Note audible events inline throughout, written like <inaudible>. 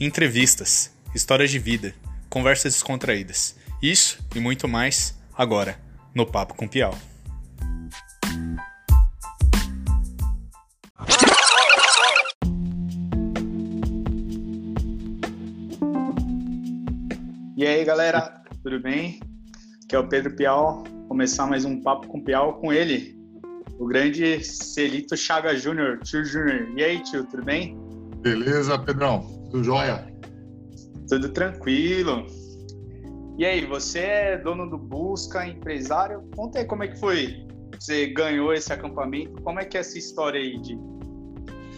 entrevistas, histórias de vida, conversas descontraídas. Isso e muito mais agora no Papo com Piau. E aí, galera, tudo bem? Aqui é o Pedro Piau. Começar mais um papo com Piau com ele, o grande Celito Chaga Júnior, tio Júnior. E aí, tio, tudo bem? Beleza, Pedrão? Tudo jóia? Tudo tranquilo. E aí, você é dono do Busca, empresário? Conta aí como é que foi. Você ganhou esse acampamento? Como é que é essa história aí de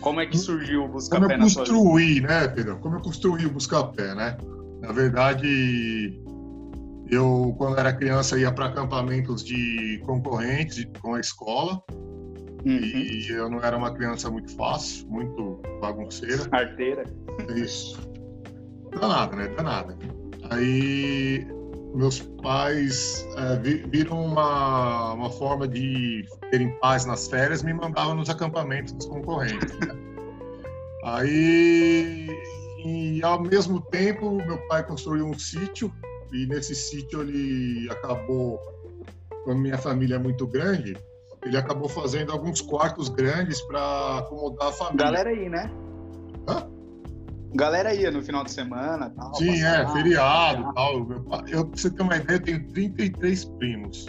como é que surgiu o Busca Como Pé eu na sua vida? construí, né, Pedro? Como eu construí o Buscapé, né? Na verdade, eu, quando era criança, ia para acampamentos de concorrentes com a escola. Uhum. E eu não era uma criança muito fácil, muito bagunceira. Arteira. Isso. Danada, né? Danada. Aí meus pais vi- viram uma, uma forma de terem paz nas férias, me mandavam nos acampamentos dos concorrentes. né? Aí, e ao mesmo tempo, meu pai construiu um sítio e nesse sítio ele acabou, como minha família é muito grande, ele acabou fazendo alguns quartos grandes para acomodar a família. Galera aí, né? Hã? Galera ia no final de semana tal. Sim, passar é, feriado e tal. Meu pai- Eu, pra você ter uma ideia, eu tenho 33 primos.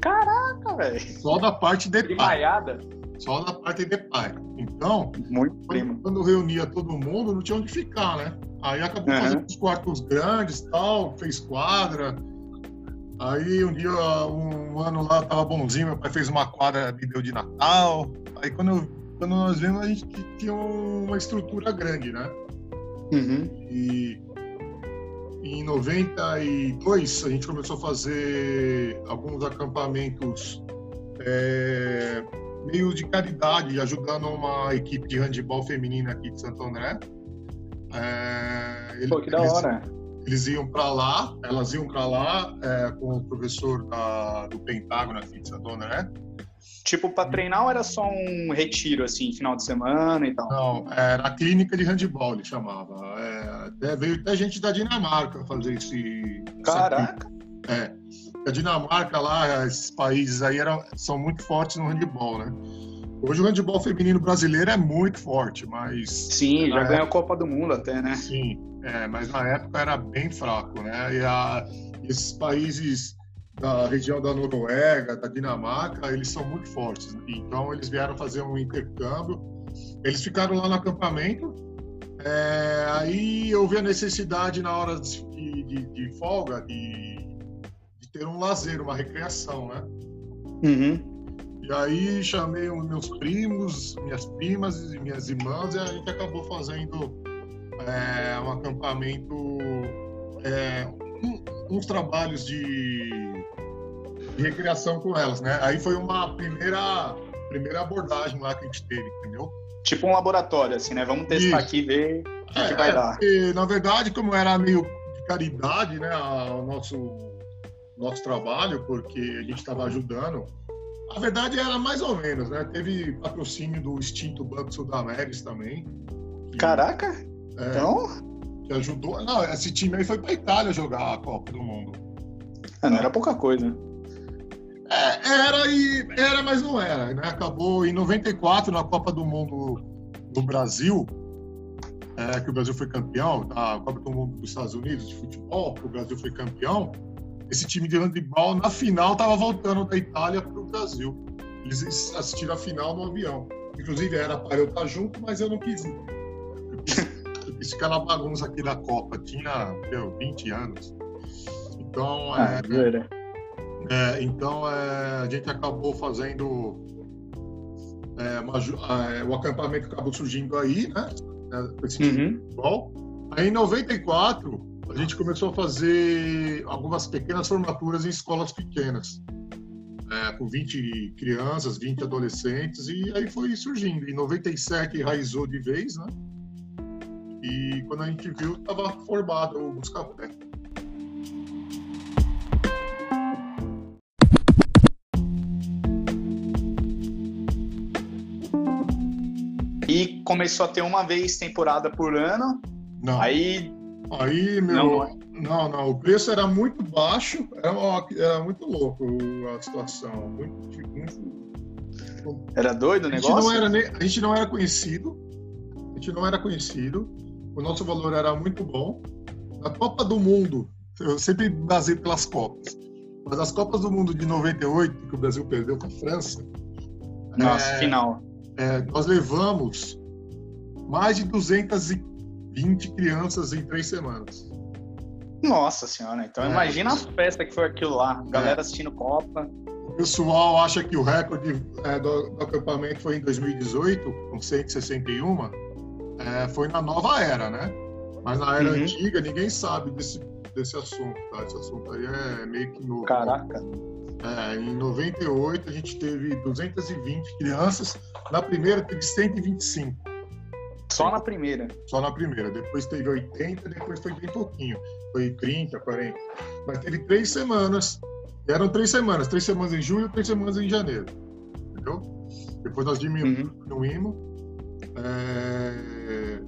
Caraca, velho. Só da parte de pai. Primaiada. Só da parte de pai. Então, Muito quando, primo. quando reunia todo mundo, não tinha onde ficar, né? Aí acabou Aham. fazendo uns quartos grandes tal, fez quadra. Aí um dia, um ano lá, tava bonzinho, meu pai fez uma quadra, me deu de Natal. Aí quando, eu- quando nós vimos, a gente tinha uma estrutura grande, né? Uhum. E em 92 a gente começou a fazer alguns acampamentos é, meio de caridade, ajudando uma equipe de handebol feminina aqui de Santo André. É, ele- Pô, que da hora. Eles iam para lá, elas iam para lá é, com o professor da- do Pentágono aqui de Santo André. Tipo, pra treinar ou era só um retiro, assim, final de semana e tal? Não, era a clínica de handebol, ele chamava. É, até veio até gente da Dinamarca fazer esse. Caraca. É. A Dinamarca lá, esses países aí eram, são muito fortes no handebol, né? Hoje o handebol feminino brasileiro é muito forte, mas Sim, já É. ganhou a Copa do Mundo até, né? sim, é, mas na época era bem fraco, né? E a- esses países da região da Noruega, da Dinamarca, eles são muito fortes. Então eles vieram fazer um intercâmbio. Eles ficaram lá no acampamento. É, aí houve a necessidade na hora de, de- de folga de, de ter um lazer, uma recreação, né? Uhum. E aí chamei os meus primos, minhas primas e minhas irmãs e a gente acabou fazendo é, um acampamento, é, um- uns trabalhos de, de recreação com elas, né? Aí foi uma primeira, primeira abordagem lá que a gente teve, entendeu? Tipo um laboratório, assim, né? Vamos testar Isso. aqui e ver o que, É, que vai é, dar. porque, na verdade, como era meio de caridade, né, o nosso, nosso trabalho, porque a gente estava ajudando, a verdade era mais ou menos, né? Teve patrocínio do extinto Banco Sudameris também. que- Caraca, é, então que ajudou. Não, esse time aí foi para Itália jogar a Copa do Mundo. é, não era pouca coisa. É, era e era, mas não era, né? Acabou em 94 na Copa do Mundo do Brasil, é, que o Brasil foi campeão, da Copa do Mundo dos Estados Unidos de futebol, que o Brasil foi campeão. Esse time de handebol na final estava voltando da Itália para o Brasil. Eles assistiram a final no avião. Inclusive era para eu estar junto, mas eu não quis ir. Eu quis, quis ficar na bagunça aqui da Copa. Tinha meu, 20 anos. Então, Ah, é, é, então é, a gente acabou fazendo é, uma ju- é, o acampamento acabou surgindo aí, né? é, esse Uhum. futebol. Aí em 94 a gente começou a fazer algumas pequenas formaturas em escolas pequenas, é, com 20 crianças, 20 adolescentes e aí foi surgindo. Em 97 enraizou de vez, né? E quando a gente viu, estava formado o Buscapé. E começou a ter uma vez temporada por ano. Não. Aí. Aí, meu. Não, Não, não, o preço era muito baixo, era, uma- era muito louco a situação. Muito, muito- Era doido o negócio? não era, a gente não era conhecido, a gente não era conhecido, o nosso valor era muito bom. Na Copa do Mundo, eu sempre basei pelas Copas, mas as Copas do Mundo de 98, que o Brasil perdeu para a França, Nossa, é, final. é, nós levamos mais de 220 crianças em três semanas. Nossa senhora, então É. imagina a festa que foi aquilo lá. Galera assistindo Copa. O pessoal acha que o recorde é, do, do acampamento foi em 2018, com 161, é, foi na nova era, né? Mas na era Uhum. antiga, ninguém sabe desse, desse assunto, tá? Esse assunto aí é meio que novo. Caraca. É, em 98, a gente teve 220 crianças, na primeira teve 125, Só na primeira. só na primeira. Depois teve 80, depois foi bem pouquinho, foi 30, 40. Mas teve três semanas, eram três semanas, três semanas em julho, três semanas em janeiro, entendeu? Depois nós diminu- Uhum. É,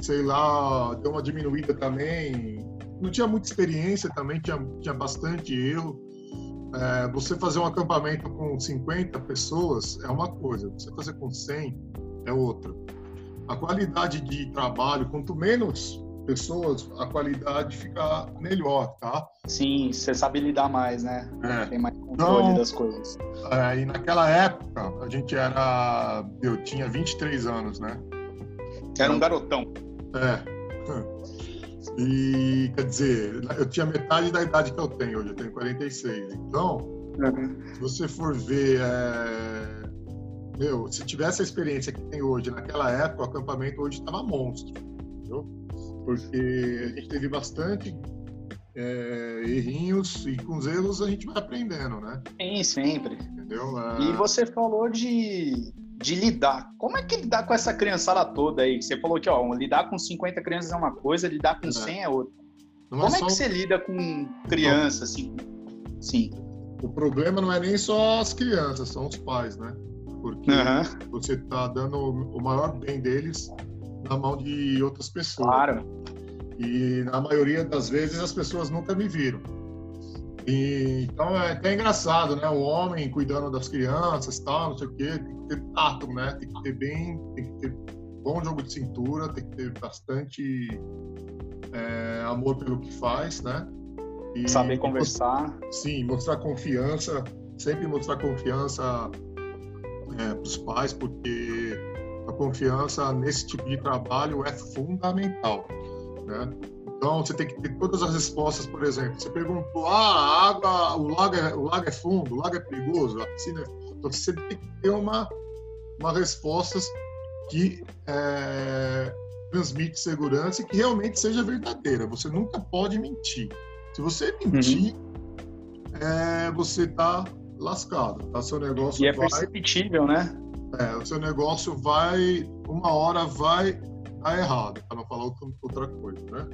sei lá, deu uma diminuída também. Não tinha muita experiência também, tinha, tinha bastante erro. É, você fazer um acampamento com 50 pessoas é uma coisa, você fazer com 100 é outra. A qualidade de trabalho, quanto menos pessoas, a qualidade fica melhor, tá? Sim, você sabe lidar mais, né? É. Tem mais controle Não. das coisas. É, e naquela época, a gente era. Eu tinha 23 anos, né? Era um garotão. É. <laughs> E, quer dizer, eu tinha metade da idade que eu tenho hoje, eu tenho 46. Então, se você for ver. é, Meu, se tivesse a experiência que tem hoje, naquela época, o acampamento hoje estava monstro, entendeu? Porque a gente teve bastante é, errinhos e com os erros a gente vai aprendendo, né? Sim, sempre. Entendeu? É, E você falou de, de lidar. Como é que lidar com essa criançada toda aí? Você falou que, ó, lidar com 50 crianças é uma coisa, lidar com É. 100 é outra. não Como é só que você lida com criança, assim? Sim. O problema não é nem só as crianças, são os pais, né? Porque Aham, você está dando o maior bem deles na mão de outras pessoas. claro. E na maioria das vezes as pessoas nunca me viram. E, então é até engraçado, né? O homem cuidando das crianças, tal, não sei o quê, tem que ter tato, né? Tem que ter bem, tem que ter bom jogo de cintura, tem que ter bastante é, amor pelo que faz, né? E- Saber conversar. Sim, mostrar confiança, sempre mostrar confiança para os pais, porque a confiança nesse tipo de trabalho é fundamental, né? Então você tem que ter todas as respostas, por exemplo, você perguntou, ah, a água, o lago é, o lago é fundo, o lago é perigoso, a piscina é... Então você tem que ter uma, uma respostas que é, transmite segurança e que realmente seja verdadeira. Você nunca pode mentir. Se você mentir, é, você tá lascado. Tá? Seu negócio E é vai, perceptível, né? É, o seu negócio vai, uma hora vai dar errado, para não falar outra, coisa, né?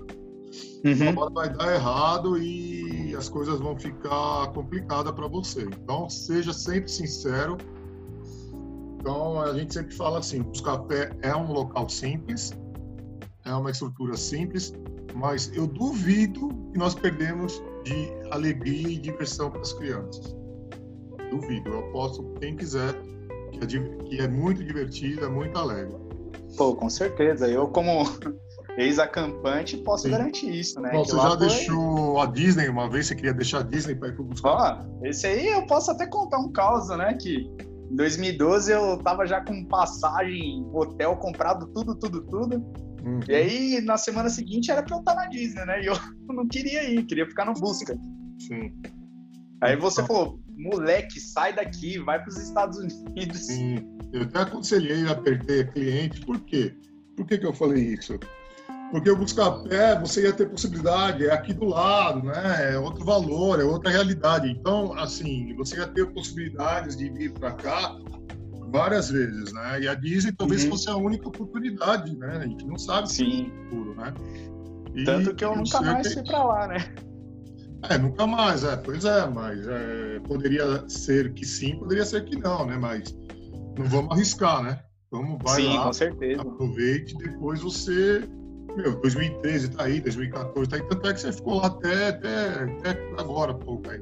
Uhum. Uma hora vai dar errado e as coisas vão ficar complicadas para você. Então, seja sempre sincero. Então, a gente sempre fala assim: o café é um local simples, é uma estrutura simples, mas eu duvido que nós perdemos de alegria e diversão para as crianças. Duvido. Eu aposto quem quiser que é, que é muito divertido, é muito alegre. Pô, com certeza. Eu, como <laughs> ex-acampante, posso Sim. garantir isso, né? Bom, você já foi- deixou a Disney uma vez? Você queria deixar a Disney para ir para buscar? Ó, esse aí eu posso até contar um caos, né? Que em 2012 eu tava já com passagem, hotel comprado, tudo, tudo, tudo. Uhum. E aí, na semana seguinte, era pra eu estar na Disney, né? E eu <laughs> não queria ir, queria ficar no busca. Sim. Aí você falou, moleque, sai daqui, vai pros Estados Unidos. Sim, eu até aconselhei a perder cliente, por quê? Por que, que eu falei isso? Porque o Buscapé, você ia ter possibilidade, é aqui do lado, né? É outro valor, é outra realidade. Então, assim, você ia ter possibilidades de vir para cá várias vezes, né? E a Disney talvez Uhum. fosse a única oportunidade, né? A gente não sabe se Sim, é futuro, né? E tanto que eu nunca mais fui pra lá, né? É, nunca mais, é, pois é, mas é, poderia ser que sim, poderia ser que não, né? Mas não vamos arriscar, né? Vamos, vai Sim, lá, com certeza. aproveite, depois você meu, 2013 tá aí, 2014 tá aí, tanto é que você ficou lá até, até, até agora, pô, aí.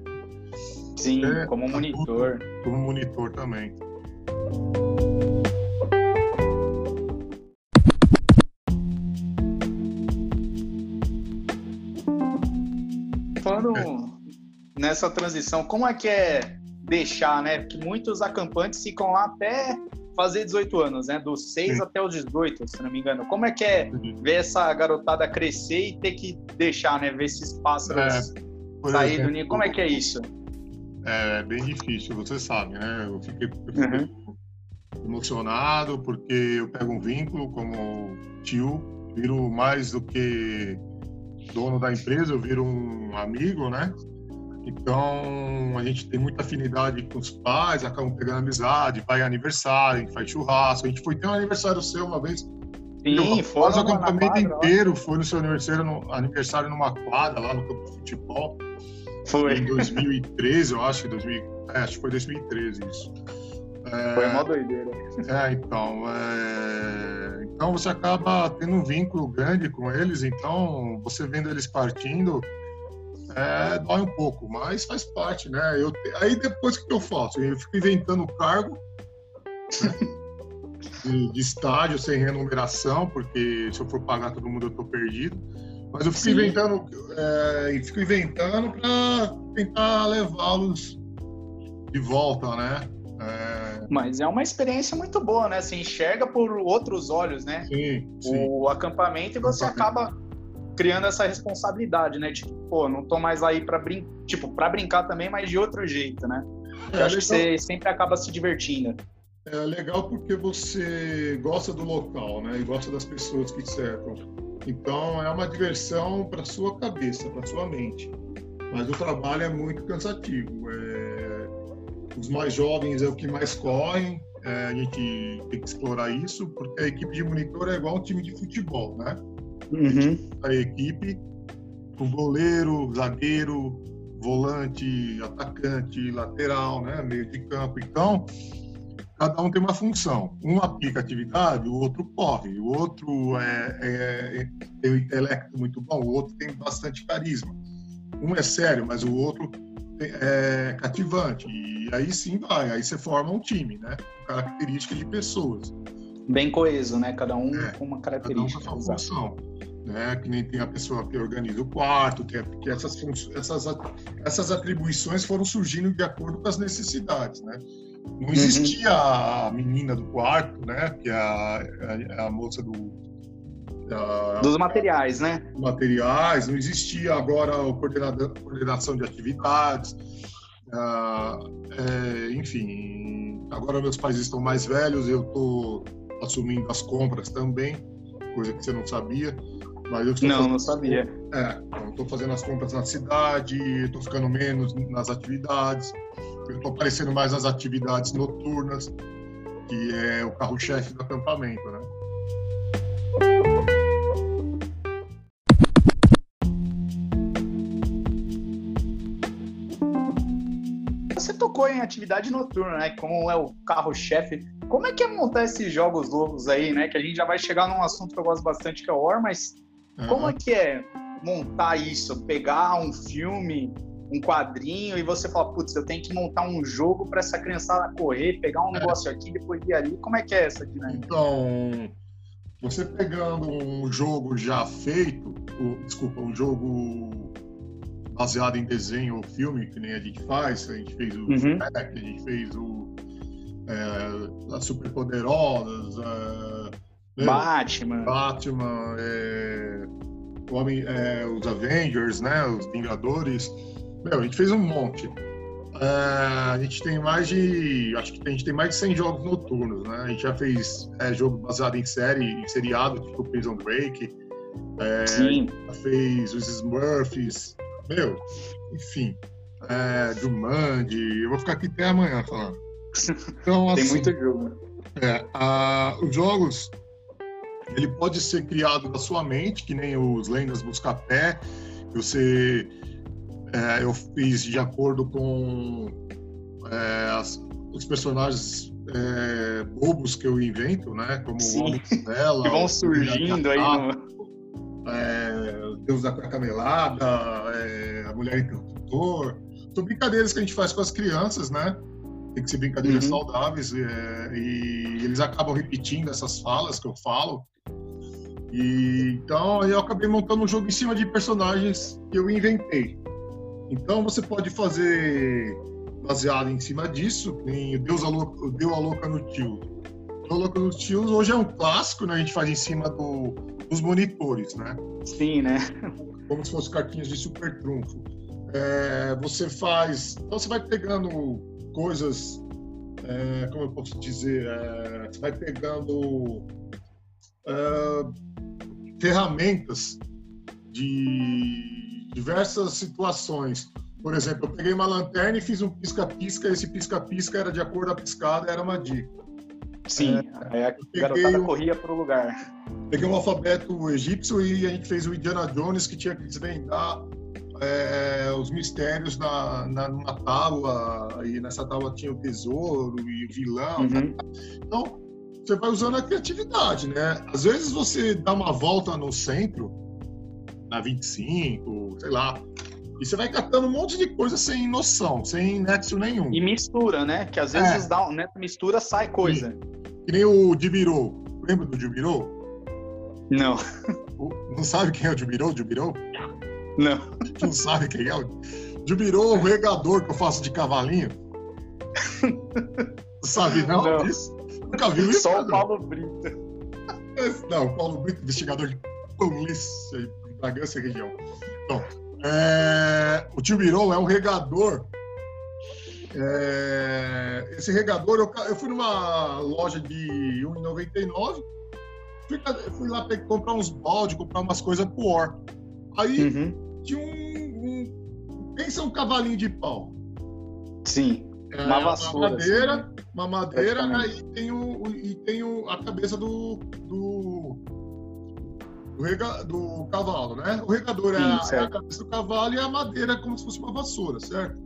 Sim, até, como tá monitor. Como monitor também. Nessa transição, como é que é deixar, né? Que muitos acampantes ficam lá até fazer 18 anos, né? Dos 6 Sim. até os 18, se não me engano. Como é que é ver essa garotada crescer e ter que deixar, né? Ver esses pássaros é, sair do ninho. Como é que é isso? É bem difícil, você sabe, né? Eu fiquei, eu fiquei uhum. emocionado porque eu pego um vínculo como tio, viro mais do que dono da empresa, eu viro um amigo, né? Então, a gente tem muita afinidade com os pais, acabam pegando amizade, pai aniversário, a gente faz churrasco. A gente foi ter um aniversário seu uma vez. Sim, foi. o acampamento inteiro foi no seu aniversário, no, aniversário numa quadra lá no campo de futebol. Foi. Em 2013, eu acho, 2000, é, acho que foi 2013 isso. É, foi uma doideira. É, então, é, então você acaba tendo um vínculo grande com eles, então você vendo eles partindo, é, dói um pouco, mas faz parte, né? Eu, aí depois o que eu faço? Eu fico inventando cargo né? de, de, estádio sem renumeração, porque se eu for pagar todo mundo eu tô perdido. Mas eu fico Sim. inventando é, fico inventando para tentar levá-los de volta, né? É... Mas é uma experiência muito boa, né? Se enxerga por outros olhos, né? Sim, sim. O acampamento e você acaba criando essa responsabilidade, né? Tipo, pô, não tô mais aí para brin tipo, para brincar também, mas de outro jeito, né? É, Eu acho legal. que você sempre acaba se divertindo. É legal porque você gosta do local, né? E gosta das pessoas que cercam. Então é uma diversão para sua cabeça, para sua mente. Mas o trabalho é muito cansativo. É... Os mais jovens é o que mais correm. É, a gente tem que explorar isso, porque a equipe de monitor é igual um time de futebol, né? Uhum. a equipe, com goleiro, zagueiro, volante, atacante, lateral, né, meio de campo. Então, cada um tem uma função. Um aplica atividade, o outro corre, o outro é, é, tem um intelecto muito bom, o outro tem bastante carisma. Um é sério, mas o outro é cativante. E aí sim vai, aí você forma um time, né? Característica de pessoas bem coeso, né? Cada um é, com uma característica. Cada um com a sua função. Né? Que nem tem a pessoa que organiza o quarto, é, que essas, essas, essas atribuições foram surgindo de acordo com as necessidades, né? Não uhum. existia uhum. a menina do quarto, né? Que é a, a, a moça do, da, dos materiais, né? Materiais, não existia agora a coordenação de atividades, uh, é, enfim. Agora meus pais estão mais velhos, eu estou assumindo as compras também, coisa que você não sabia. Mas eu estou não, não sabia. É, então estou fazendo as compras na cidade, estou ficando menos nas atividades, estou aparecendo mais nas atividades noturnas, que é o carro-chefe do acampamento, né? Tocou em atividade noturna, né? Como é o carro-chefe como é que é montar esses jogos loucos aí, né? Que a gente já vai chegar num assunto que eu gosto bastante, que é o War, mas uhum. como é que é montar isso? Pegar um filme, um quadrinho, e você fala, putz, eu tenho que montar um jogo para essa criançada correr, pegar um é. negócio aqui, depois ir ali. Como é que é essa dinâmica? Então, você pegando um jogo já feito, ou, desculpa, um jogo baseado em desenho ou filme, que nem a gente faz, a gente fez o uhum. a gente fez o é, as superpoderosas, é, Batman, Batman, é, Homem, é, os Avengers, né, os Vingadores. Meu, a gente fez um monte. É, a gente tem mais de, acho que a gente tem mais de 100 jogos noturnos, né? A gente já fez é, jogo baseado em série, em seriado, tipo Prison Break. É, Sim. Já fez os Smurfs. Meu, enfim. É, Jumanji. Eu vou ficar aqui até amanhã falando. Então, <laughs> assim, Tem muito jogo. É, a, os jogos, ele pode ser criado da sua mente, que nem os Lendas Buscapé. Você, é, eu fiz de acordo com é, as, os personagens é, bobos que eu invento, né? Como Sim. o dela, <laughs> que vão surgindo aí. No... Deus da Camelada, é, a Mulher Interruptor. São brincadeiras que a gente faz com as crianças, né? Tem que ser brincadeiras uhum. saudáveis é, e eles acabam repetindo essas falas que eu falo. E, então eu acabei montando um jogo em cima de personagens que eu inventei. Então você pode fazer baseado em cima disso, em Deus a Louca, Deu a Louca no Tio. Deus a Louca no Tio hoje é um clássico, né? A gente faz em cima do, dos monitores, né? Sim, né? Como se fossem cartinhas de super trunfo. É, você faz. Então você vai pegando coisas. É, como eu posso dizer? É, você vai pegando é, ferramentas de diversas situações por exemplo, eu peguei uma lanterna e fiz um pisca-pisca, esse pisca-pisca era de acordo a piscada, era uma dica. Sim, é, a garotada corria para o lugar. Peguei um alfabeto egípcio e a gente fez o Indiana Jones, que tinha que desvendar é, os mistérios na, na, numa tábua, e nessa tábua tinha o tesouro e o vilão. Uhum. Né? Então, você vai usando a criatividade, né? Às vezes você dá uma volta no centro, na 25, sei lá, e você vai catando um monte de coisa sem noção, sem nexo nenhum. E mistura, né? Que às vezes é. dá, né? mistura, sai coisa. Que nem o Dibirou. Lembra do Dibirou? Não. Não sabe quem é o Dibirou? Dibirou? Não. Não sabe quem é o Dibirou, o regador que eu faço de cavalinho. Não sabe não, não. disso? Nunca viu isso? Só o Paulo Brito. Não, o Paulo Brito, investigador de polícia em Bragança região. Então, é, o tio Birou é um regador. É, esse regador, eu, eu, fui numa loja de R$1,99, fui, fui lá comprar uns balde, comprar umas coisas pro Or. Aí uhum. tinha um, um. Pensa um cavalinho de pau. Sim. É, uma vassoura. Uma madeira, assim, uma madeira, aí tem, o, e tem o, a cabeça do, do do, rega, do cavalo, né? O regador Sim, é, a, é, a, cabeça do cavalo e a madeira é como se fosse uma vassoura, certo?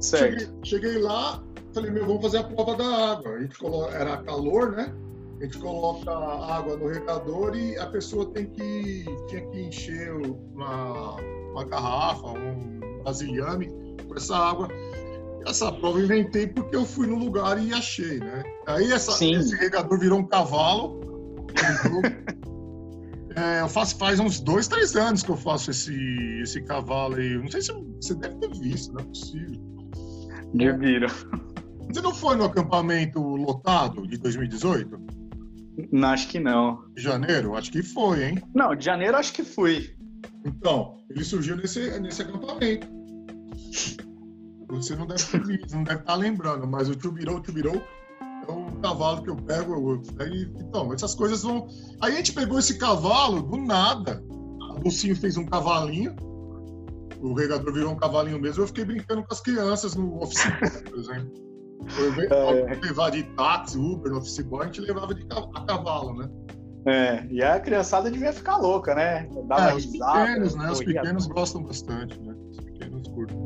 Certo. Cheguei, cheguei lá, falei, meu, vamos fazer a prova da água. A gente coloca, era calor, né? A gente coloca a água no regador e a pessoa tem que, tinha que encher uma, uma garrafa, um vasilhame com essa água. Essa prova eu inventei porque eu fui no lugar e achei, né? Aí essa, esse regador virou um cavalo. <laughs> É, eu faço faz uns dois, três anos que eu faço esse, esse cavalo aí. Não sei se você deve ter visto, não é possível. Eu viro. Você não foi no acampamento lotado de 2018? Não, acho que não. De janeiro? Acho que foi, hein? Não, de janeiro acho que fui. Então, ele surgiu nesse, nesse acampamento. Você não deve ter visto, não deve estar lembrando, mas o Tubirou, o Tubirou é um cavalo que eu pego. Eu, aí, então, essas coisas vão. Aí a gente pegou esse cavalo do nada. O Lucinho fez um cavalinho. O regador virou um cavalinho mesmo. Eu fiquei brincando com as crianças no office boy, por exemplo. Eu é. levar de táxi, Uber no office boy, a gente levava de a cavalo, né? É, e a criançada devia ficar louca, né? Dava é, os risada, pequenos, né? Os pequenos gostam bastante, né? Os pequenos curtem.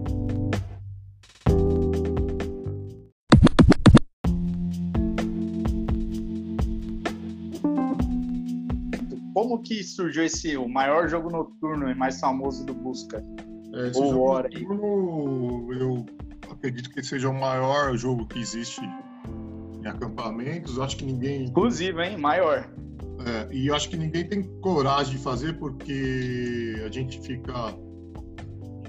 como que surgiu esse o maior jogo noturno e mais famoso do Busca? É, esse Ou jogo Hora noturno, eu acredito que seja o maior jogo que existe em acampamentos. Acho que ninguém. Inclusive, hein? Maior. É, e acho que ninguém tem coragem de fazer porque a gente fica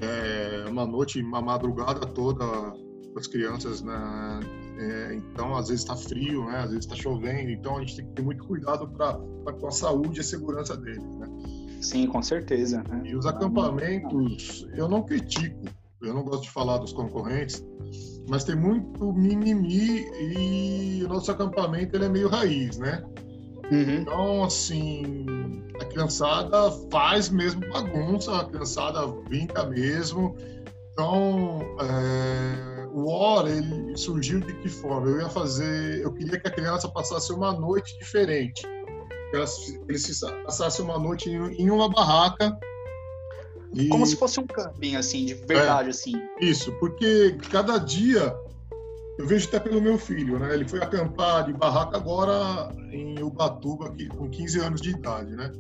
é, uma noite, uma madrugada toda com as crianças na, né? É, então, às vezes está frio, né? às vezes está chovendo, então a gente tem que ter muito cuidado pra, pra, com a saúde e a segurança deles. Né? Sim, com certeza. Né? E os acampamentos, eu não critico, eu não gosto de falar dos concorrentes, mas tem muito mimimi e o nosso acampamento ele é meio raiz, né? Uhum. Então, assim, a criançada faz mesmo bagunça, a criançada brinca mesmo. Então, é o War ele surgiu de que forma? Eu ia fazer, eu queria que a criança passasse uma noite diferente, que ela, eles passasse uma noite em, uma barraca. E... Como se fosse um camping, assim, de verdade, é, assim. Isso, porque cada dia eu vejo até pelo meu filho, né? Ele foi acampar de barraca agora em Ubatuba, aqui, com 15 anos de idade, né?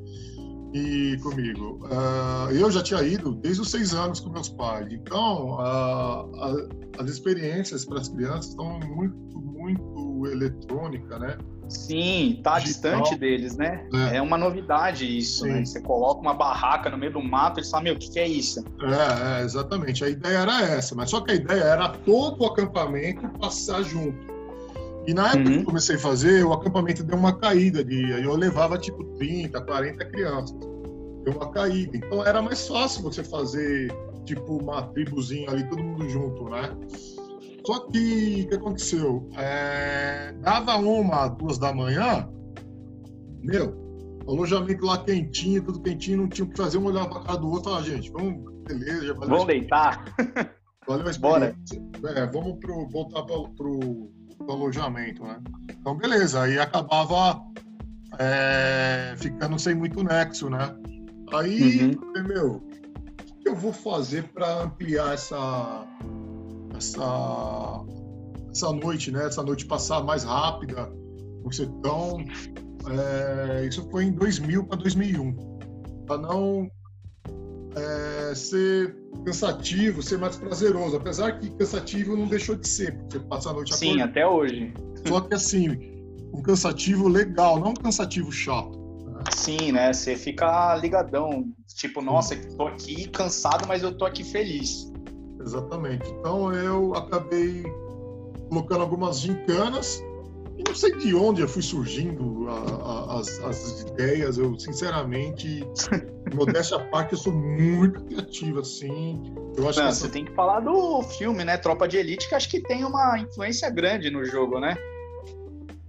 e comigo. Uh, eu já tinha ido desde os seis anos com meus pais. Então, uh, as experiências para as crianças estão muito, muito eletrônica, né? Sim, tá Digital. distante deles, né? É. é uma novidade isso, né? Sim. né? Você coloca uma barraca no meio do mato e eles falam, meu, o que, que é isso? É, é, exatamente. A ideia era essa, mas só que a ideia era todo o acampamento passar junto. E na época uhum. que eu comecei a fazer, o acampamento deu uma caída de. Aí eu levava tipo 30, 40 crianças. Deu uma caída. Então era mais fácil você fazer tipo uma tribuzinha ali, todo mundo junto, né? Só que o que aconteceu? É, dava uma, duas da manhã, meu, alojamento lá quentinho, tudo quentinho, não tinha o que fazer, um olhava pra cara do outro, ah, gente, vamos, beleza, já valeu. Vamos deitar. Valeu a experiência. Bora. É, vamos pro, voltar pro, pro do alojamento, né? Então, beleza, aí acabava é, ficando sem muito nexo, né? Aí, uhum. meu, o que eu vou fazer para ampliar essa, essa, essa noite, né? Essa noite passar mais rápida, você tão... É, isso foi em 2000 para 2001, para não é, ser cansativo, ser mais prazeroso. Apesar que cansativo não deixou de ser, porque passa a noite Sim, acordando. até hoje. Só que assim, um cansativo legal, não um cansativo chato. Né? Sim, né? Você fica ligadão. Tipo, nossa, tô aqui cansado, mas eu tô aqui feliz. Exatamente. Então eu acabei colocando algumas gincanas e não sei de onde eu fui surgindo a, a, as, as, ideias. Eu, sinceramente, <laughs> modéstia à parte, eu sou muito criativo, assim. Eu acho não, que essa... Você tem que falar do filme, né? Tropa de Elite, que acho que tem uma influência grande no jogo, né?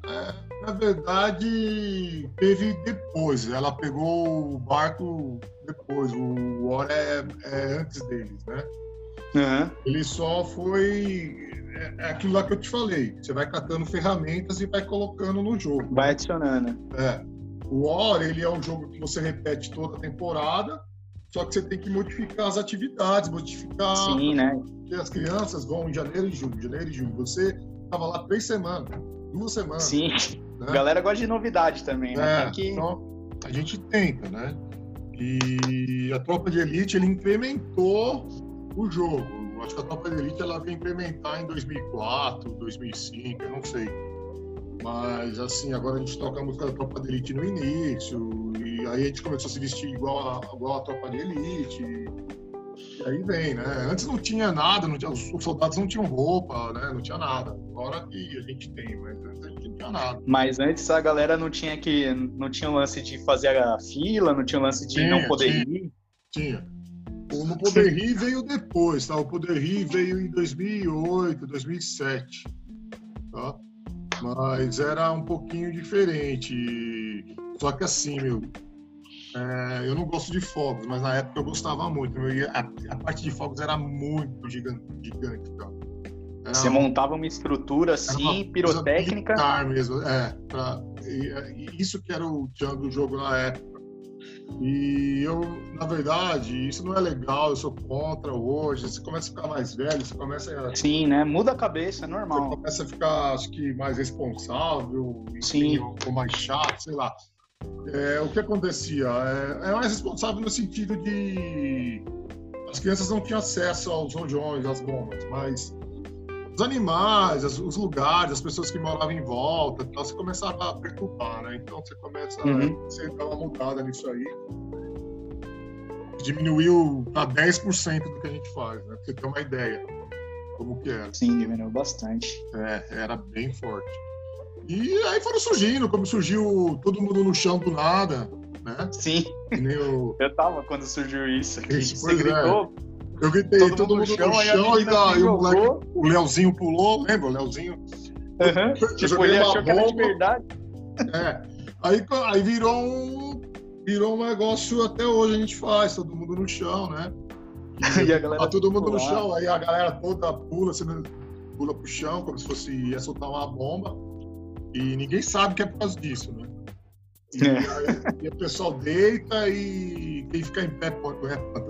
É, na verdade, teve depois. Ela pegou o barco depois. O War é, é antes deles, né? Uhum. Ele só foi é, é aquilo lá que eu te falei. Você vai catando ferramentas e vai colocando no jogo. Vai adicionando. É. O War, ele é um jogo que você repete toda a temporada, só que você tem que modificar as atividades, modificar. Sim, né? Porque as crianças vão em janeiro e julho, janeiro e julho. Você estava lá três semanas, duas semanas. Sim. Né? A galera gosta de novidade também, né? É, que... Então, a gente tenta, né? E a tropa de elite, ele incrementou o jogo acho que a Tropa de Elite ela veio implementar em 2004, 2005, eu não sei. Mas, assim, agora a gente toca a música da Tropa de Elite no início, e aí a gente começou a se vestir igual a, igual a Tropa de Elite. E aí vem, né? Antes não tinha nada, não tinha, os soldados não tinham roupa, né? Não tinha nada. Agora que a gente tem, mas antes a gente não tinha nada. Mas antes a galera não tinha que. não tinha o lance de fazer a fila, não tinha o lance de tinha, não poder tinha, ir. Tinha. O No Poder Rir veio depois, tá? O Poder Rir veio em 2008, 2007, tá? Mas era um pouquinho diferente. Só que assim, meu, é, eu não gosto de fogos, mas na época eu gostava muito. Meu, a, a, parte de fogos era muito gigante, gigante tá? Era, Você montava uma estrutura assim, pirotécnica. mesmo, é. Pra, e, e isso que era o tchan do jogo na época. E eu, na verdade, isso não é legal, eu sou contra hoje. Você começa a ficar mais velho, você começa a. Sim, né? Muda a cabeça, é normal. Você começa a ficar, acho que, mais responsável, Sim. Ou, ou mais chato, sei lá. É, o que acontecia? É, é, mais responsável no sentido de. As crianças não tinham acesso aos rojões, às bombas, mas os animais, os lugares, as pessoas que moravam em volta, então você começava a perturbar, né? Então você começa uhum. a você dar uma mudada nisso aí. Diminuiu para 10% do que a gente faz, né? Pra você ter uma ideia como que era. Sim, diminuiu bastante. É, era bem forte. E aí foram surgindo, como surgiu todo mundo no chão do nada, né? Sim. O... <laughs> Eu tava quando surgiu isso aqui. Isso, você é. gritou, é. Eu gritei, todo, todo mundo, no chão, no chão e, e o, moleque, o Leozinho pulou, lembra? O Leozinho. Uhum. Tipo, ele achou bomba. que era de verdade. É. Aí, aí virou um. Virou um negócio até hoje a gente faz, todo mundo no chão, né? E, <laughs> e a galera tá todo mundo no chão, aí a galera toda pula, você pula pro chão, como se fosse ia soltar uma bomba. E ninguém sabe que é por causa disso, né? E, é. aí, e o pessoal deita e quem fica em pé pode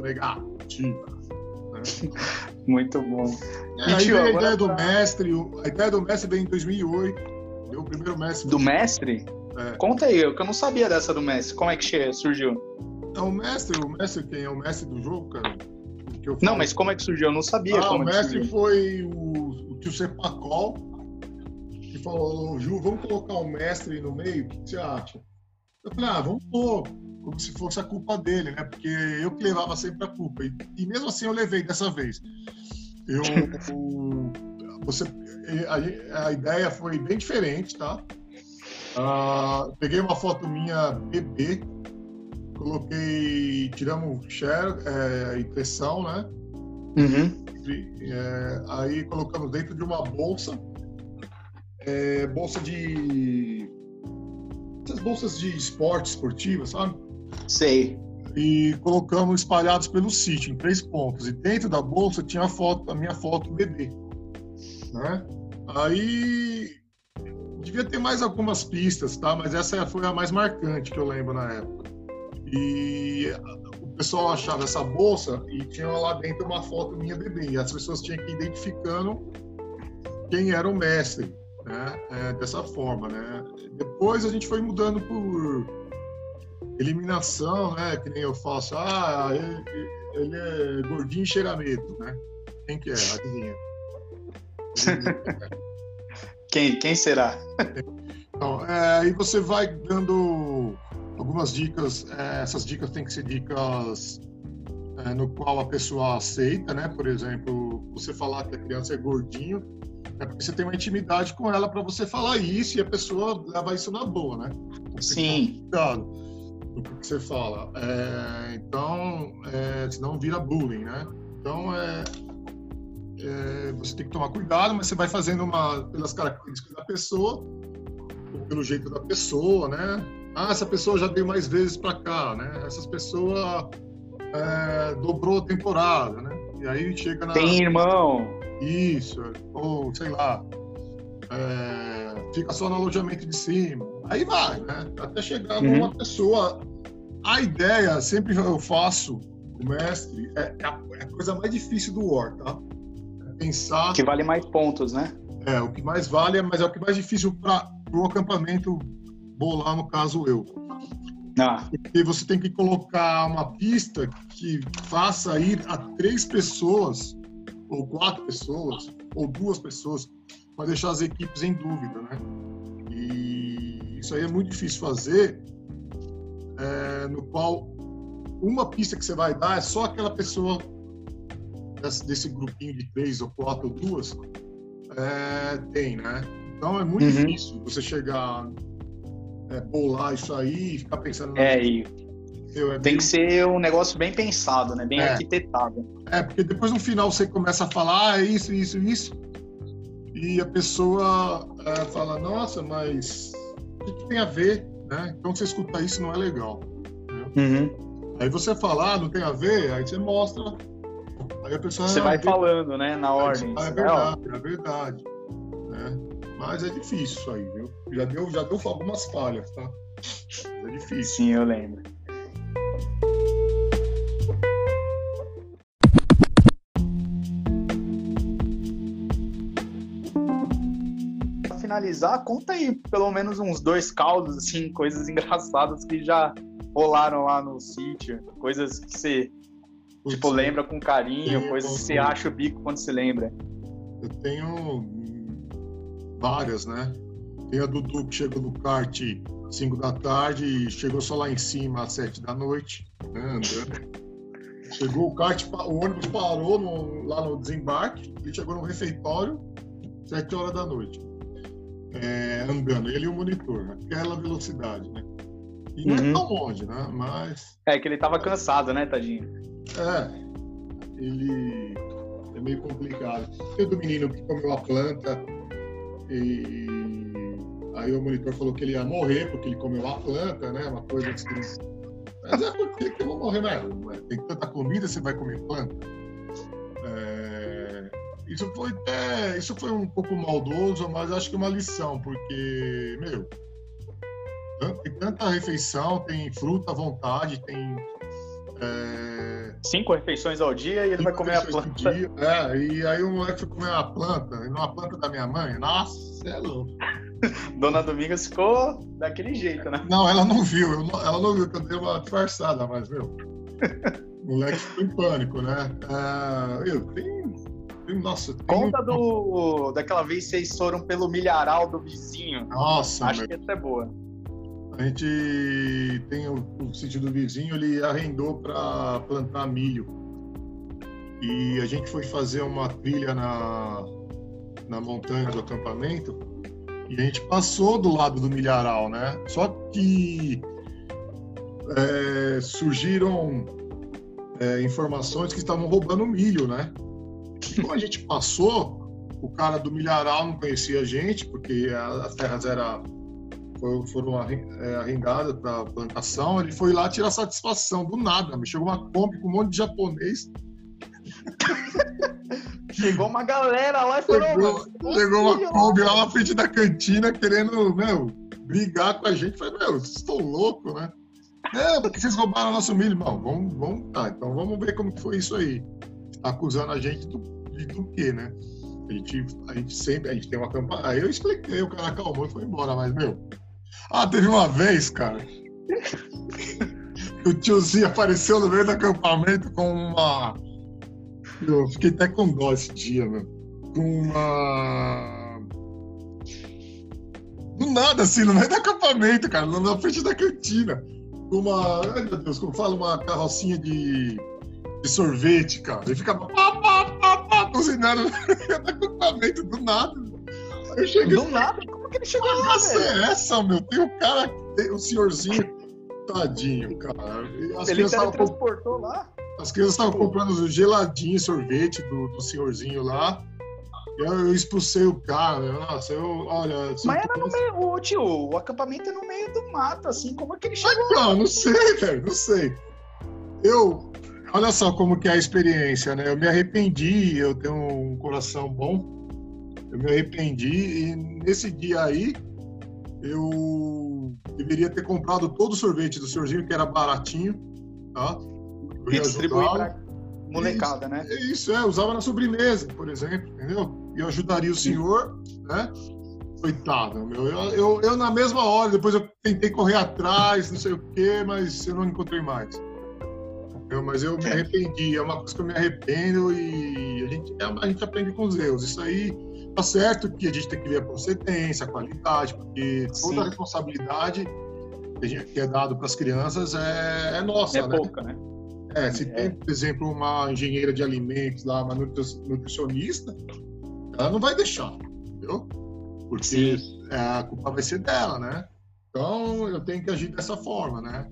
negar. Tira. <laughs> Muito bom. É, aí tio, a ideia do mestre, a ideia do mestre veio em 2008. Deu o primeiro mestre. Do mestre? É. Conta aí, eu que eu não sabia dessa do mestre. Como é que surgiu? É o mestre, o mestre quem é o mestre do jogo, cara? Não, mas como é que surgiu? Eu não sabia ah, o é mestre foi o, o tio Sepacol, que falou, Ju, vamos colocar o mestre no meio, o que você acha? Eu falei, ah, vamos pôr, como se fosse a culpa dele, né? Porque eu que levava sempre a culpa. E, e mesmo assim eu levei dessa vez. Eu, o, <laughs> você, a, a, ideia foi bem diferente, tá? Uh, peguei uma foto minha bebê, coloquei, tiramos share, é, impressão, né? Uhum. É, aí colocamos dentro de uma bolsa, é, bolsa de essas bolsas de esporte esportiva, sabe? Sei. E colocamos espalhados pelo sítio, em três pontos. E dentro da bolsa tinha a foto, a minha foto bebê, né? Aí devia ter mais algumas pistas, tá? Mas essa foi a mais marcante que eu lembro na época. E o pessoal achava essa bolsa e tinha lá dentro uma foto minha bebê. E as pessoas tinham que ir identificando quem era o mestre, né? É, dessa forma, né? Depois a gente foi mudando por eliminação, né? Que nem eu faço. Ah, ele, ele é gordinho e cheira medo, né? Quem que é? Adivinha. <laughs> quem, quem será? Então, é, aí você vai dando algumas dicas. É, essas dicas têm que ser dicas é, no qual a pessoa aceita, né? Por exemplo, você falar que a criança é gordinho, é porque você tem uma intimidade com ela para você falar isso e a pessoa leva isso na boa, né? Sim. Cuidado do que você fala. É, então, é, senão vira bullying, né? Então, é, é, você tem que tomar cuidado, mas você vai fazendo uma pelas características da pessoa, ou pelo jeito da pessoa, né? Ah, essa pessoa já veio mais vezes para cá, né? Essas pessoas é, dobrou a temporada, né? E aí chega na. Tem irmão. Isso, ou sei lá, é, fica só no alojamento de cima. Aí vai, né? Até chegar uhum. numa pessoa. A ideia, sempre eu faço, o mestre, é, é a, é a coisa mais difícil do War, tá? É pensar. Que vale mais pontos, né? É, o que mais vale, mas é o que mais difícil para o acampamento bolar, no caso eu. Ah. Porque você tem que colocar uma pista que faça ir a três pessoas, ou quatro pessoas, ou duas pessoas, para deixar as equipes em dúvida, né? Isso aí é muito difícil fazer, é, no qual uma pista que você vai dar é só aquela pessoa desse, desse grupinho de três ou quatro ou duas é, tem, né? Então é muito uhum. difícil você chegar é, bolar isso aí e ficar pensando. É, e é tem meio... que ser um negócio bem pensado, né? Bem é. arquitetado. É, porque depois no final você começa a falar, ah, é isso, isso, isso. E a pessoa é, fala, nossa, mas tem a ver? Né? Então você escuta isso não é legal. Uhum. Aí você fala, ah, não tem a ver, aí você mostra. Aí a pessoa. Você ah, vai falando, né? Na ordem. É, é verdade, é verdade. Né? Mas é difícil isso aí, viu? Já deu, já deu algumas falhas, tá? é difícil. Sim, eu lembro. Finalizar, conta aí pelo menos uns dois caldos, assim, coisas <laughs> engraçadas que já rolaram lá no sítio, coisas que você tipo, lembra com carinho, coisas que você acha o bico quando se lembra. Eu tenho várias, né? Tem a Dudu que chegou no kart 5 da tarde e chegou só lá em cima às 7 da noite, né, andando. <laughs> Chegou o kart, o ônibus parou no, lá no desembarque e chegou no refeitório 7 horas da noite. É, andando, ele e o monitor, né? aquela velocidade, né? E não é uhum. é tão longe, né? Mas. É que ele tava cansado, né, tadinho? É. Ele é meio complicado. Tem do menino que comeu a planta, e aí o monitor falou que ele ia morrer porque ele comeu uma planta, né? Uma coisa assim. Mas é porque que eu vou morrer, né? Tem tanta comida, você vai comer planta. É... Isso foi é... isso foi um pouco maldoso, mas acho que é uma lição, porque, meu, tem tanta refeição, tem fruta à vontade, tem é... Cinco refeições ao dia e ele vai comer a planta. É, e aí o moleque foi comer uma planta, numa planta da minha mãe. Nossa, é louco. <laughs> Dona Domingas ficou daquele jeito, né? Não, ela não viu. Não, ela não viu que eu dei uma disfarçada, mas, meu. o <laughs> moleque ficou em pânico, né? Ah, eu tenho. Nossa, tem Conta do, daquela vez que vocês foram pelo milharal do vizinho. Nossa, Acho meu. que essa é boa. A gente tem o, o sítio do vizinho, ele arrendou para plantar milho. E a gente foi fazer uma trilha na, na montanha do acampamento e a gente passou do lado do milharal, né? Só que é, surgiram é, informações que estavam roubando milho, né? E quando a gente passou, o cara do milharal não conhecia a gente, porque as terras eram foram, é, arrendadas para plantação, ele foi lá tirar satisfação do nada. Me chegou uma Kombi com um monte de japonês. Chegou uma galera lá e falou, Chegou, uma Kombi lá na frente da cantina querendo, meu, brigar com a gente. Falei, meu, vocês estão loucos, né? É, porque vocês roubaram nosso milho. Não, vamos, vamos, tá, então vamos ver como que foi isso aí. Acusando a gente do, de, do quê, né? A gente, a gente sempre, a gente tem uma campanha. Aí eu expliquei, o cara acalmou e foi embora, mas, meu. Ah, teve uma vez, cara. o tiozinho apareceu no meio do acampamento com uma. Eu fiquei até com dó esse dia, meu. Com uma. Do nada, assim, no meio do acampamento, cara, na frente da cantina. Com uma. Ai, meu Deus, como fala, uma carrocinha de, de sorvete, cara. Ele ficava pá, pá, pá, pá, cozinhando <laughs> no acampamento, do nada. Eu cheguei do nada, como que ele chegou lá, nossa, é essa, meu? Tem o cara, tem o senhorzinho, tadinho, cara. As Ele teletransportou lá? as crianças estavam comprando geladinho, sorvete do, do senhorzinho lá. Eu, eu expulsei o cara. Nossa, eu, olha. Mas era no meio, ô, tio, o acampamento é no meio do mato, assim, como é que ele chegou? Não, não sei, velho, não sei. Eu, olha só como que é a experiência, né? Eu me arrependi, eu tenho um coração bom. Eu me arrependi e nesse dia aí eu deveria ter comprado todo o sorvete do senhorzinho, que era baratinho, tá? Eu E distribuir molecada, né? Isso, é, usava na sobremesa, por exemplo, entendeu? E eu ajudaria o senhor, né? Coitado, meu. Eu, eu, eu, na mesma hora, depois eu tentei correr atrás, não sei o quê, mas eu não encontrei mais. Eu, mas eu me arrependi, é uma coisa que eu me arrependo e a gente, é, a gente aprende com os erros. Isso aí tá certo que a gente tem que ver a procedência, a qualidade, porque toda Sim. a responsabilidade que, é dado para as crianças é, é nossa, É né? pouca, né? É, se É. tem, por exemplo, uma engenheira de alimentos lá, uma nutri- nutricionista, ela não vai deixar, entendeu? Porque é, a culpa vai ser dela, né? Então eu tenho que agir dessa forma, né?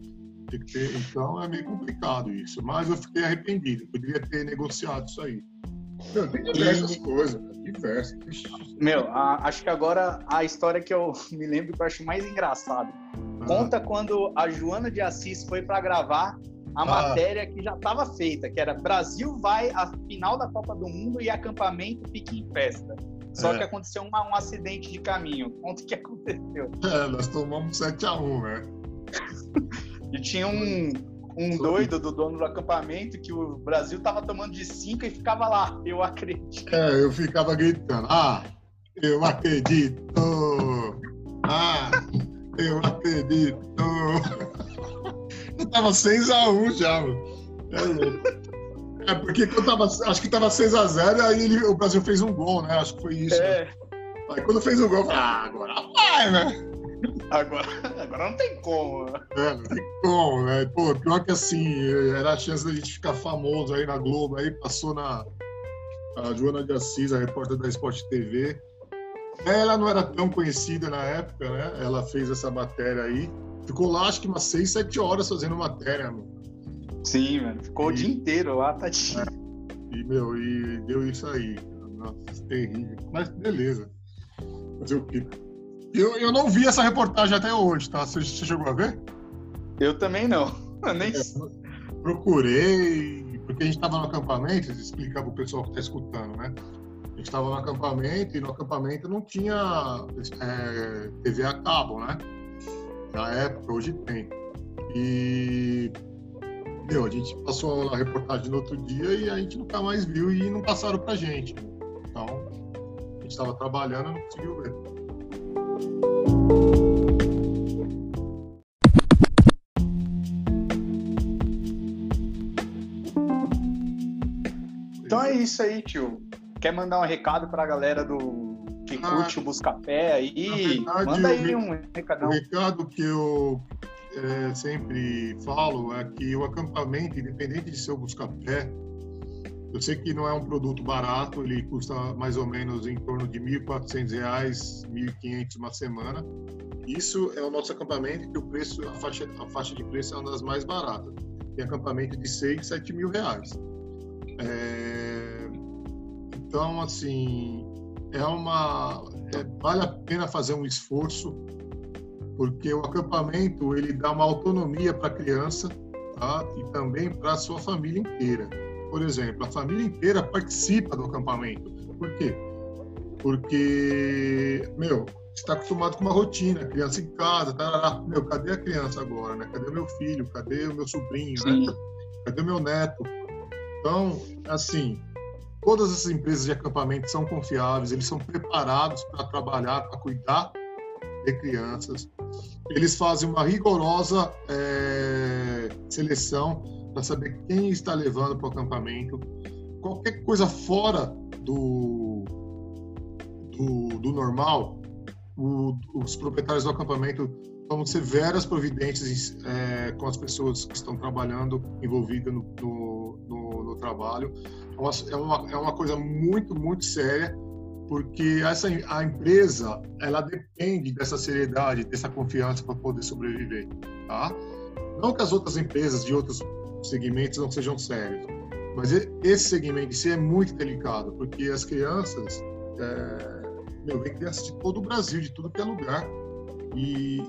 Tem que ter- então é meio complicado isso. Mas eu fiquei arrependido, poderia ter negociado isso aí. Meu, tem diversas E- coisas, diversas. Meu, a- acho que agora a história que eu <laughs> me lembro que eu acho mais engraçada. Ah, Conta quando a Joana de Assis foi pra gravar a Ah. matéria que já estava feita, que era Brasil vai à final da Copa do Mundo e acampamento fica em festa. Só É. que aconteceu uma- um acidente de caminho. Conta o que <laughs> aconteceu. é, nós tomamos 7x1, né? <laughs> E tinha um, um doido do dono do acampamento que o Brasil tava tomando de 5 e ficava lá. <laughs> Eu acredito. É, eu ficava gritando, ah, eu acredito! Ah, eu acredito! <laughs> Eu tava 6x1 já, mano. É louco. É, porque quando tava, acho que tava 6x0, aí ele- o Brasil fez um gol, né? Acho que foi isso. né? É, Aí quando fez o gol, eu falei, ah, agora vai, né? agora, agora não tem como. É, não tem como, né? Pô, pior que assim, era a chance da gente ficar famoso aí na Globo, aí passou na a Joana de Assis, a repórter da Sport TV. Ela não era tão conhecida na época, né? Ela fez essa matéria aí. Ficou lá, acho que umas 6, 7 horas fazendo matéria, meu. Sim, mano. Ficou o E- dia inteiro lá, tadinho. E, meu, e deu isso aí. Nossa, terrível. Mas beleza. Fazer o quê? Eu, eu não vi essa reportagem até hoje, tá? Você, você chegou a ver? Eu também não. Eu <laughs> nem É, procurei, porque a gente estava no acampamento, explicar para o pessoal que está escutando, né? A gente estava no acampamento e no acampamento não tinha é, TV a cabo, né? Na época, hoje tem. E, meu, a gente passou a reportagem no outro dia e a gente nunca mais viu e não passaram pra gente. Então, a gente estava trabalhando e não conseguiu ver. Isso aí, tio. Quer mandar um recado para a galera do que ah, curte o Buscapé aí? Verdade, Manda aí um recadão. O recado que eu é, sempre falo é que o acampamento, independente de ser o Buscapé, eu sei que não é um produto barato, ele custa mais ou menos em torno de R$ 1.400, R$ 1.500 uma semana. Isso é o nosso acampamento, que o preço, a faixa, a faixa de preço é uma das mais baratas. Tem acampamento de 6, 7 mil reais. É... Então, assim, é uma, é, vale a pena fazer um esforço, porque o acampamento ele dá uma autonomia para a criança tá? e também para a sua família inteira por exemplo, a família inteira participa do acampamento. Por quê? Porque, meu, está acostumado com uma rotina, criança em casa, tá, meu, cadê a criança agora, né? Cadê meu filho? Cadê o meu sobrinho, né? Cadê o meu neto? Então, assim, todas essas empresas de acampamento são confiáveis, eles são preparados para trabalhar, para cuidar de crianças. Eles fazem uma rigorosa é, seleção para saber quem está levando para o acampamento. Qualquer coisa fora do, do, do normal, o, os proprietários do acampamento tomam severas providências é, com as pessoas que estão trabalhando, envolvidas no, no, no, no trabalho. É uma, é uma coisa muito, muito séria, porque essa, a empresa ela depende dessa seriedade, dessa confiança para poder sobreviver. Tá? Não que as outras empresas de outros segmentos não sejam sérios. Mas esse segmento em si é muito delicado, porque as crianças, é, meu, vem crianças de todo o Brasil, de tudo que é lugar, e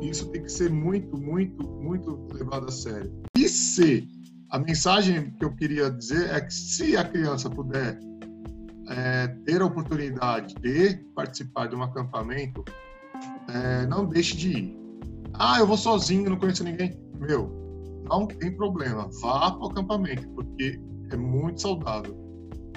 isso tem que ser muito, muito, muito levado a sério. E se a mensagem que eu queria dizer é que se a criança puder é, ter a oportunidade de participar de um acampamento, é, não deixe de ir. Ah, eu vou sozinho, não conheço ninguém. Meu, não tem problema, vá para o acampamento, porque é muito saudável.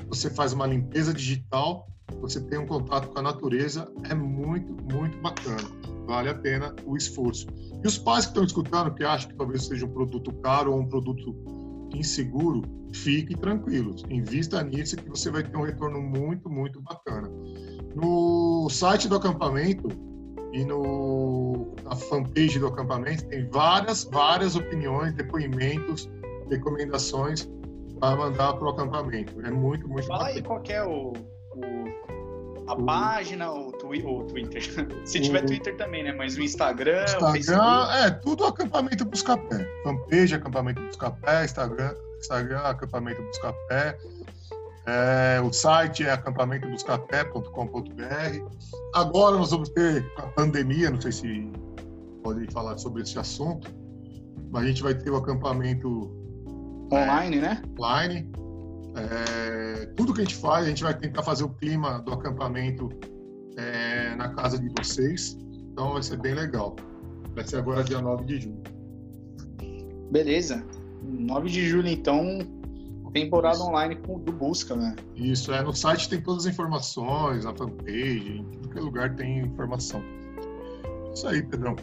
Você faz uma limpeza digital, você tem um contato com a natureza, é muito, muito bacana. Vale a pena o esforço. E os pais que estão escutando, que acham que talvez seja um produto caro ou um produto inseguro, fiquem tranquilos. Invista nisso que você vai ter um retorno muito, muito bacana. No site do acampamento, e no, na fanpage do acampamento tem várias, várias opiniões, depoimentos, recomendações para mandar para o acampamento. É muito, muito Fala bacana. aí qual é o, o a o, página, o, o Twitter. <laughs> Se o, tiver Twitter também, né? Mas o Instagram, Instagram o. É, tudo acampamento Buscapé. Fanpage, acampamento Buscapé, Instagram, Instagram, acampamento Buscapé. É, o site é acampamentobuscapé.com.br. Agora nós vamos ter a pandemia, não sei se pode falar sobre esse assunto, mas a gente vai ter o acampamento online, é, né? Online. É, tudo que a gente faz, a gente vai tentar fazer o clima do acampamento é, na casa de vocês. Então vai ser bem legal. Vai ser agora dia 9 de julho. Beleza. 9 de julho, então, temporada Isso. online do Busca, né? Isso, é. No site tem todas as informações, na fanpage, em qualquer lugar tem informação. Isso aí, Pedrão.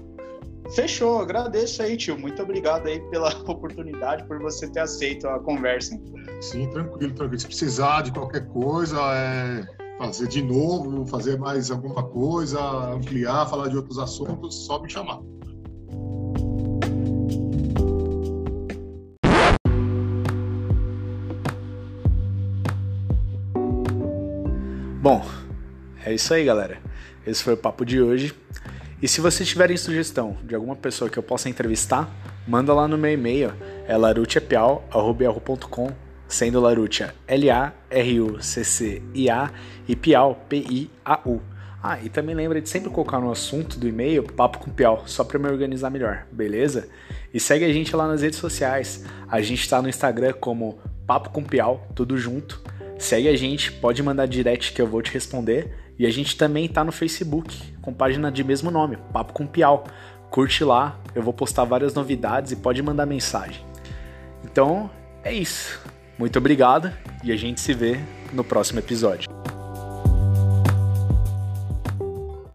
Fechou, agradeço aí, tio. Muito obrigado aí pela <laughs> oportunidade, por você ter aceito a conversa. Sim, tranquilo, tranquilo. Se precisar de qualquer coisa, é fazer de novo, fazer mais alguma coisa, ampliar, falar de outros assuntos, só me chamar. Bom, é isso aí, galera. Esse foi o papo de hoje. E se vocês tiverem sugestão de alguma pessoa que eu possa entrevistar, manda lá no meu e-mail, é sendo Larutia L-A-R-U-C-C-I-A e Piau, P-I-A-U. Ah, e também lembra de sempre colocar no assunto do e-mail Papo com Piau, só para me organizar melhor, beleza? E segue a gente lá nas redes sociais. A gente está no Instagram como Papo com Piau, tudo junto. Segue a gente, pode mandar direct que eu vou te responder. E a gente também tá no Facebook, com página de mesmo nome, Papo com Piau. Curte lá, eu vou postar várias novidades e pode mandar mensagem. Então, é isso. Muito obrigado e a gente se vê no próximo episódio.